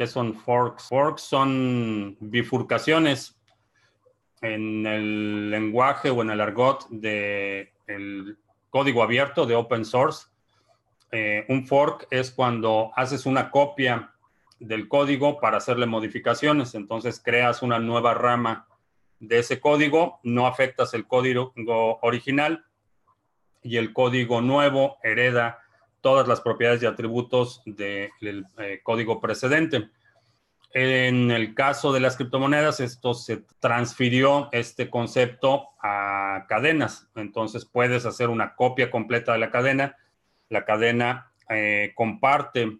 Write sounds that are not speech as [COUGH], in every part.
¿Qué son forks? Forks son bifurcaciones en el lenguaje o en el argot del código abierto de open source. Eh, un fork es cuando haces una copia del código para hacerle modificaciones. Entonces creas una nueva rama de ese código, no afectas el código original y el código nuevo hereda todas las propiedades y atributos del eh, código precedente. En el caso de las criptomonedas, esto se transfirió este concepto a cadenas. Entonces puedes hacer una copia completa de la cadena. La cadena eh, comparte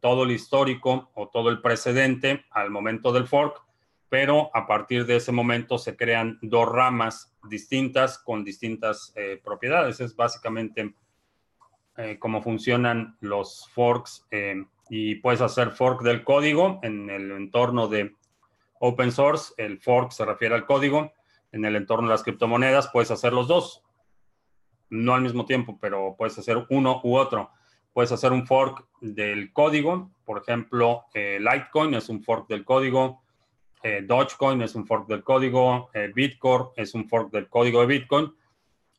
todo el histórico o todo el precedente al momento del fork, pero a partir de ese momento se crean dos ramas distintas con distintas eh, propiedades. Es básicamente eh, cómo funcionan los forks eh, y puedes hacer fork del código en el entorno de open source. El fork se refiere al código. En el entorno de las criptomonedas puedes hacer los dos. No al mismo tiempo, pero puedes hacer uno u otro. Puedes hacer un fork del código. Por ejemplo, eh, Litecoin es un fork del código. Dogecoin es un fork del código. Bitcoin es un fork del código de Bitcoin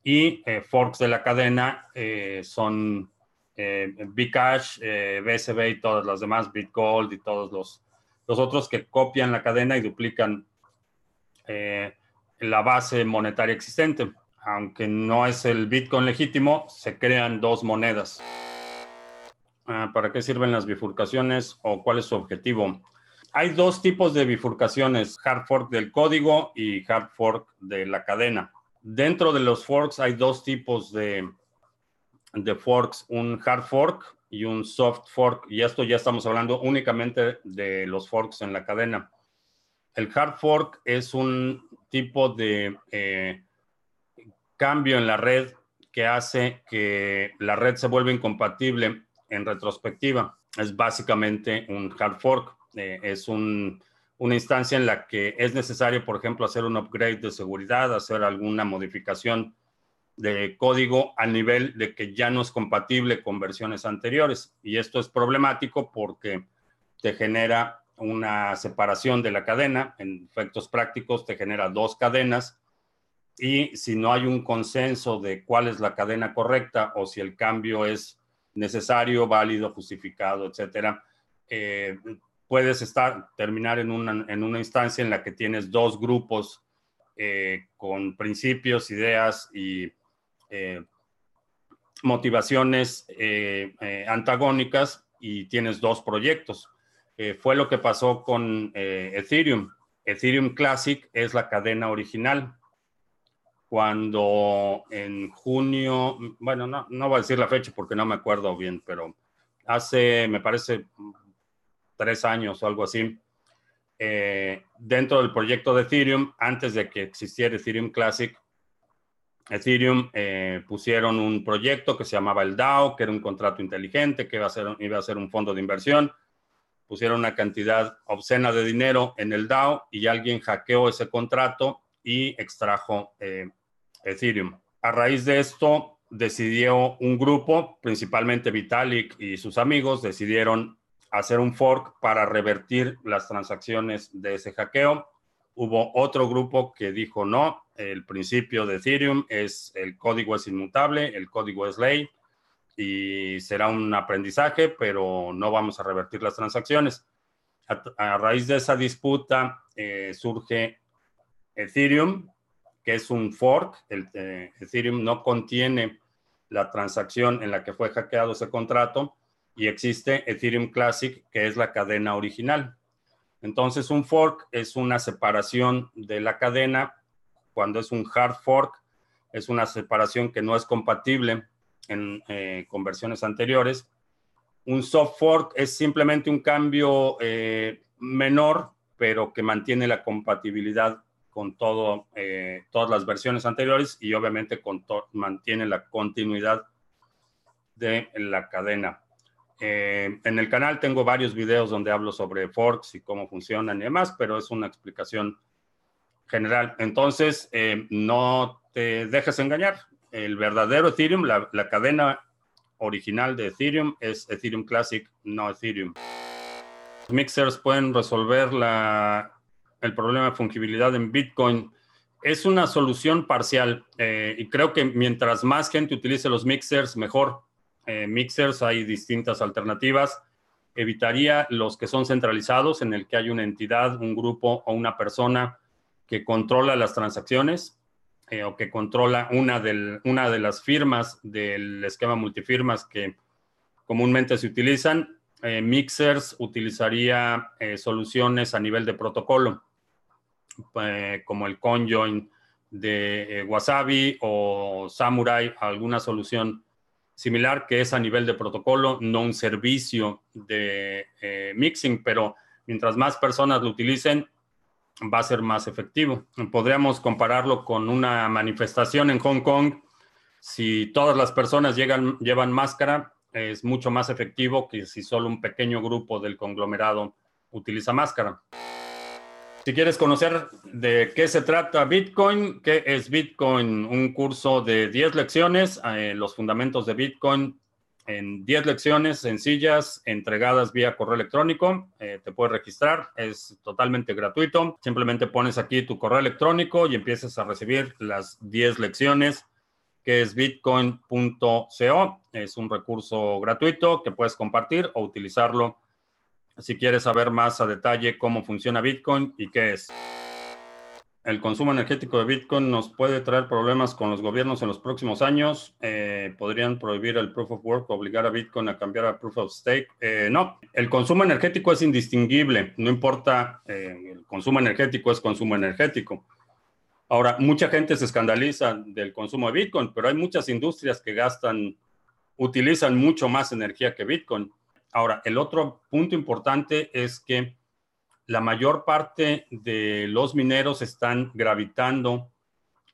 y eh, forks de la cadena eh, son eh, Bcash, BSB y todas las demás, BitGold y todos los, los otros que copian la cadena y duplican la base monetaria existente. Aunque no es el Bitcoin legítimo, se crean dos monedas. Ah, ¿Para qué sirven las bifurcaciones o cuál es su objetivo? Hay dos tipos de bifurcaciones, hard fork del código y hard fork de la cadena. Dentro de los forks hay dos tipos de, de forks, un hard fork y un soft fork. Y esto ya estamos hablando únicamente de los forks en la cadena. El hard fork es un tipo de eh, cambio en la red que hace que la red se vuelva incompatible en retrospectiva. Es básicamente un hard fork. Eh, es un una instancia en la que es necesario, por ejemplo, hacer un upgrade de seguridad, hacer alguna modificación de código a nivel de que ya no es compatible con versiones anteriores. Y esto es problemático porque te genera una separación de la cadena. En efectos prácticos te genera dos cadenas. Y si no hay un consenso de cuál es la cadena correcta o si el cambio es necesario, válido, justificado, etcétera, eh, puedes estar, terminar en una, en una instancia en la que tienes dos grupos eh, con principios, ideas y eh, motivaciones eh, antagónicas y tienes dos proyectos. fue lo que pasó con Ethereum. Ethereum Classic es la cadena original. Cuando en junio, bueno, no, no voy a decir la fecha porque no me acuerdo bien, pero hace, me parece, tres años o algo así, eh, dentro del proyecto de Ethereum, antes de que existiera Ethereum Classic, Ethereum eh, pusieron un proyecto que se llamaba el DAO, que era un contrato inteligente, que iba a, ser, iba a ser un fondo de inversión. Pusieron una cantidad obscena de dinero en el DAO y alguien hackeó ese contrato y extrajo eh, Ethereum. A raíz de esto, decidió un grupo, principalmente Vitalik y sus amigos, decidieron hacer un fork para revertir las transacciones de ese hackeo. Hubo otro grupo que dijo no, el principio de Ethereum es el código es inmutable, el código es ley y será un aprendizaje, pero no vamos a revertir las transacciones. A, raíz de esa disputa eh, surge Ethereum, que es un fork. El, eh, Ethereum no contiene la transacción en la que fue hackeado ese contrato y existe Ethereum Classic, que es la cadena original. Entonces, un fork es una separación de la cadena. Cuando es un hard fork, es una separación que no es compatible en, eh, con anteriores. Un soft fork es simplemente un cambio eh, menor, pero que mantiene la compatibilidad con todo, eh, todas las versiones anteriores y obviamente mantiene la continuidad de la cadena. Eh, en el canal tengo varios videos donde hablo sobre forks y cómo funcionan y demás, pero es una explicación general. Entonces, eh, no te dejes engañar. El verdadero Ethereum, la, la, cadena original de Ethereum es Ethereum Classic, no Ethereum. Mixers pueden resolver la, el problema de fungibilidad en Bitcoin. Es una solución parcial eh, y creo que mientras más gente utilice los mixers, mejor. Eh, mixers hay distintas alternativas. Evitaría los que son centralizados, en el que hay una entidad, un grupo o una persona que controla las transacciones eh, o que controla una, de las firmas del esquema multifirmas que comúnmente se utilizan. Mixers utilizaría soluciones a nivel de protocolo eh, como el conjoin de eh, Wasabi o Samurai, alguna solución similar que es a nivel de protocolo, no un servicio de eh, mixing, pero mientras más personas lo utilicen, va a ser más efectivo. Podríamos compararlo con una manifestación en Hong Kong. Si todas las personas llevan máscara, es mucho más efectivo que si solo un pequeño grupo del conglomerado utiliza máscara. Si quieres conocer de qué se trata Bitcoin, qué es Bitcoin, un curso de 10 lecciones, eh, los fundamentos de Bitcoin en 10 lecciones sencillas entregadas vía correo electrónico. Eh, te puedes registrar, es totalmente gratuito. Simplemente pones aquí tu correo electrónico y empiezas a recibir las 10 lecciones que es bitcoin.co. Es un recurso gratuito que puedes compartir o utilizarlo si quieres saber más a detalle cómo funciona Bitcoin y qué es. El consumo energético de Bitcoin nos puede traer problemas con los gobiernos en los próximos años. Eh, ¿Podrían prohibir el Proof of Work o obligar a Bitcoin a cambiar a Proof of Stake? Eh, no, el consumo energético es indistinguible. No importa, eh, el consumo energético es consumo energético. Ahora, mucha gente se escandaliza del consumo de Bitcoin, pero hay muchas industrias que gastan, utilizan mucho más energía que Bitcoin. Ahora, el otro punto importante es que la mayor parte de los mineros están gravitando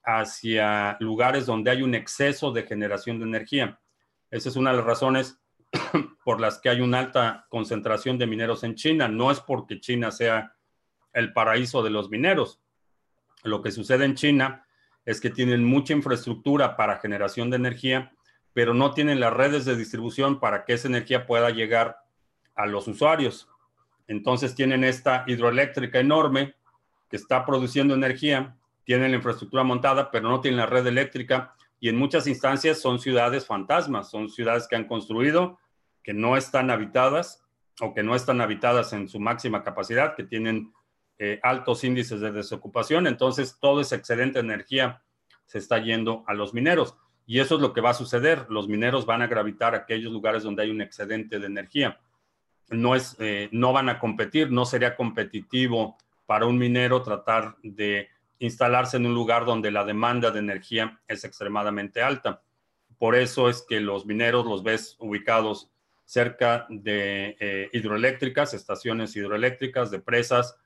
hacia lugares donde hay un exceso de generación de energía. Esa es una de las razones [CLEARS THROAT] por las que hay una alta concentración de mineros en China. No es porque China sea el paraíso de los mineros. Lo que sucede en China es que tienen mucha infraestructura para generación de energía pero no tienen las redes de distribución para que esa energía pueda llegar a los usuarios. Entonces tienen esta hidroeléctrica enorme que está produciendo energía, tienen la infraestructura montada, pero no tienen la red eléctrica y en muchas instancias son ciudades fantasmas, son ciudades que han construido, que no están habitadas o que no están habitadas en su máxima capacidad, que tienen eh, altos índices de desocupación. Entonces todo ese excedente de energía se está yendo a los mineros. Y eso es lo que va a suceder. Los mineros van a gravitar a aquellos lugares donde hay un excedente de energía. No, es, eh, no van a competir, no sería competitivo para un minero tratar de instalarse en un lugar donde la demanda de energía es extremadamente alta. Por eso es que los mineros los ves ubicados cerca de eh, hidroeléctricas, estaciones hidroeléctricas, de presas,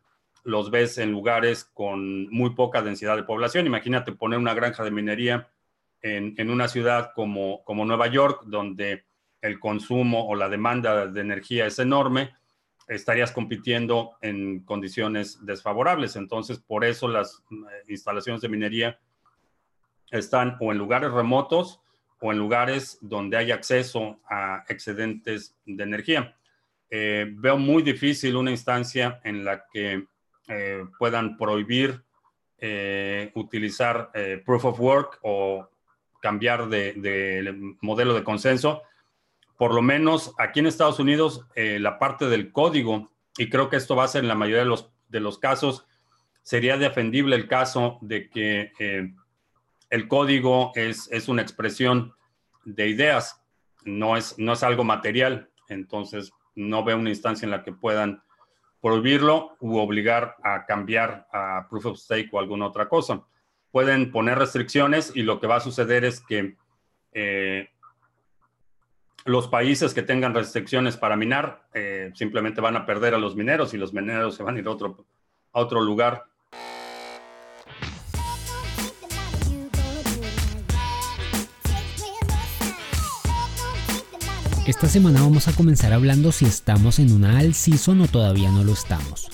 los ves en lugares con muy poca densidad de población. Imagínate poner una granja de minería en, una ciudad como, como Nueva York, donde el consumo o la demanda de energía es enorme, estarías compitiendo en condiciones desfavorables. Entonces, por eso las eh, instalaciones de minería están o en lugares remotos o en lugares donde hay acceso a excedentes de energía. Eh, veo muy difícil una instancia en la que eh, puedan prohibir utilizar proof of work o cambiar de, modelo de consenso. Por lo menos aquí en Estados Unidos, eh, la parte del código, y creo que esto va a ser en la mayoría de los, de los casos, sería defendible el caso de que eh, el código es, es, una expresión de ideas, no es, no es algo material. Entonces, no veo una instancia en la que puedan prohibirlo u obligar a cambiar a proof of stake o alguna otra cosa pueden poner restricciones y lo que va a suceder es que eh, los países que tengan restricciones para minar eh, simplemente van a perder a los mineros y los mineros se van a ir a otro, a otro lugar. Esta semana vamos a comenzar hablando si estamos en una all season o todavía no lo estamos.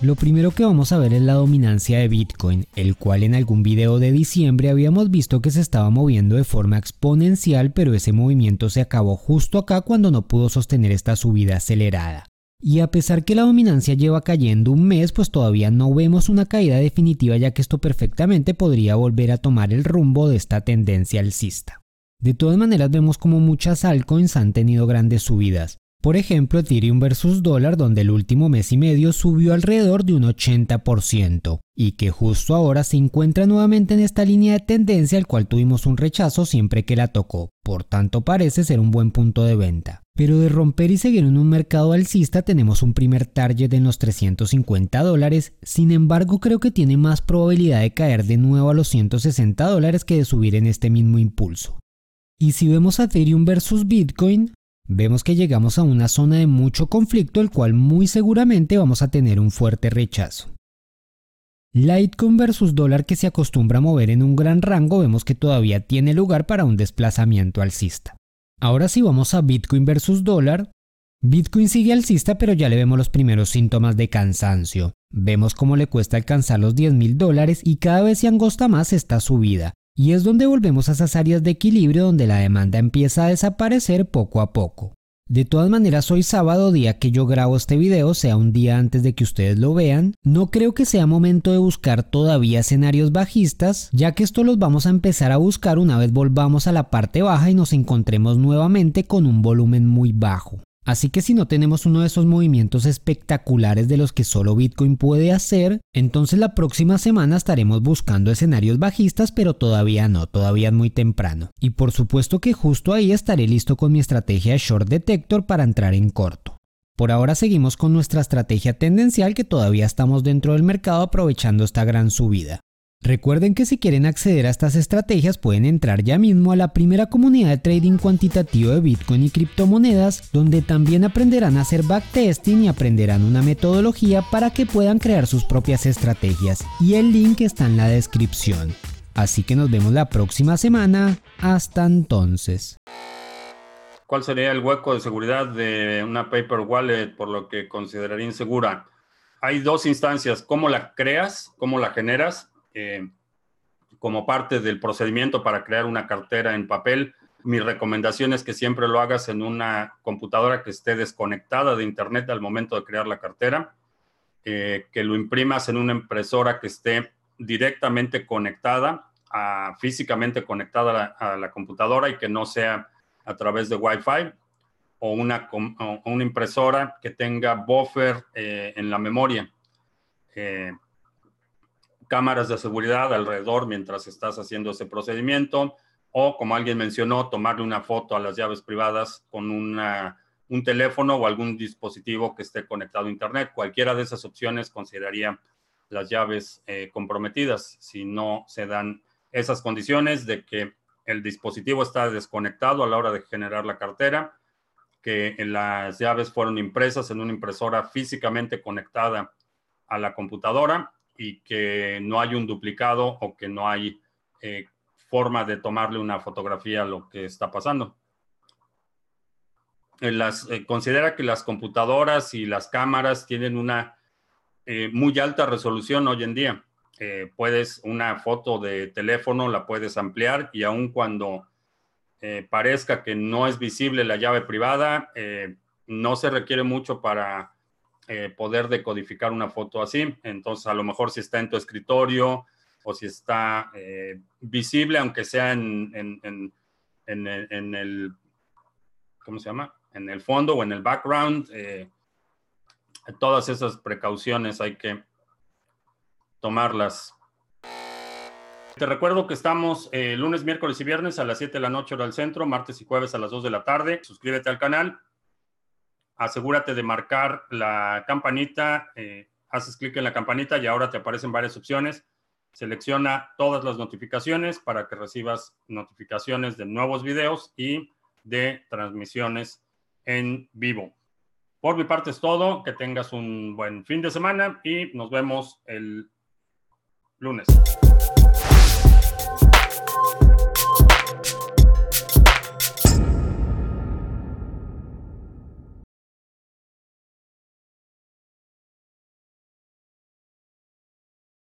Lo primero que vamos a ver es la dominancia de Bitcoin, el cual en algún video de diciembre habíamos visto que se estaba moviendo de forma exponencial, pero ese movimiento se acabó justo acá cuando no pudo sostener esta subida acelerada. Y a pesar que la dominancia lleva cayendo un mes, pues todavía no vemos una caída definitiva ya que esto perfectamente podría volver a tomar el rumbo de esta tendencia alcista. De todas maneras vemos como muchas altcoins han tenido grandes subidas. Por ejemplo, Ethereum versus dólar, donde el último mes y medio subió alrededor de un 80%, y que justo ahora se encuentra nuevamente en esta línea de tendencia, al cual tuvimos un rechazo siempre que la tocó, por tanto parece ser un buen punto de venta. Pero de romper y seguir en un mercado alcista tenemos un primer target en los 350 dólares, sin embargo creo que tiene más probabilidad de caer de nuevo a los 160 dólares que de subir en este mismo impulso. Y si vemos a Ethereum versus Bitcoin, vemos que llegamos a una zona de mucho conflicto, el cual muy seguramente vamos a tener un fuerte rechazo. Litecoin versus dólar que se acostumbra a mover en un gran rango, vemos que todavía tiene lugar para un desplazamiento alcista. Ahora si vamos a Bitcoin versus dólar, Bitcoin sigue alcista pero ya le vemos los primeros síntomas de cansancio. Vemos cómo le cuesta alcanzar los 10 mil dólares y cada vez se angosta más esta subida. Y es donde volvemos a esas áreas de equilibrio donde la demanda empieza a desaparecer poco a poco. De todas maneras, hoy sábado, día que yo grabo este video, sea un día antes de que ustedes lo vean, no creo que sea momento de buscar todavía escenarios bajistas, ya que esto los vamos a empezar a buscar una vez volvamos a la parte baja y nos encontremos nuevamente con un volumen muy bajo. Así que si no tenemos uno de esos movimientos espectaculares de los que solo Bitcoin puede hacer, entonces la próxima semana estaremos buscando escenarios bajistas, pero todavía no, todavía es muy temprano. Y por supuesto que justo ahí estaré listo con mi estrategia Short Detector para entrar en corto. Por ahora seguimos con nuestra estrategia tendencial que todavía estamos dentro del mercado aprovechando esta gran subida. Recuerden que si quieren acceder a estas estrategias pueden entrar ya mismo a la primera comunidad de trading cuantitativo de Bitcoin y criptomonedas, donde también aprenderán a hacer backtesting y aprenderán una metodología para que puedan crear sus propias estrategias. Y el link está en la descripción. Así que nos vemos la próxima semana. Hasta entonces. ¿Cuál sería el hueco de seguridad de una paper wallet por lo que consideraría insegura? Hay dos instancias, cómo la creas, cómo la generas eh, como parte del procedimiento para crear una cartera en papel, mi recomendación es que siempre lo hagas en una computadora que esté desconectada de Internet al momento de crear la cartera, eh, que lo imprimas en una impresora que esté directamente conectada, a, físicamente conectada a la, computadora y que no sea a través de Wi-Fi, o una, una impresora que tenga buffer eh, en la memoria cámaras de seguridad alrededor mientras estás haciendo ese procedimiento o, como alguien mencionó, tomarle una foto a las llaves privadas con un teléfono o algún dispositivo que esté conectado a Internet. Cualquiera de esas opciones consideraría las llaves eh, comprometidas si no se dan esas condiciones de que el dispositivo está desconectado a la hora de generar la cartera, que las llaves fueron impresas en una impresora físicamente conectada a la computadora y que no hay un duplicado o que no hay eh, forma de tomarle una fotografía a lo que está pasando. Eh, eh, considera que las computadoras y las cámaras tienen una muy alta resolución hoy en día. puedes, una foto de teléfono la puedes ampliar y aun cuando parezca que no es visible la llave privada, no se requiere mucho para eh, poder decodificar una foto así. Entonces, a lo mejor si está en tu escritorio o si está eh, visible, aunque sea en, en, en, el, ¿cómo se llama? En el fondo o en el background. Eh, todas esas precauciones hay que tomarlas. Te recuerdo que estamos lunes, miércoles y viernes a las 7 de la noche hora del centro, martes y jueves a las 2 de la tarde. Suscríbete al canal asegúrate de marcar la campanita, eh, haces clic en la campanita y ahora te aparecen varias opciones. Selecciona todas las notificaciones para que recibas notificaciones de nuevos videos y de transmisiones en vivo. Por mi parte es todo, que tengas un buen fin de semana y nos vemos el lunes.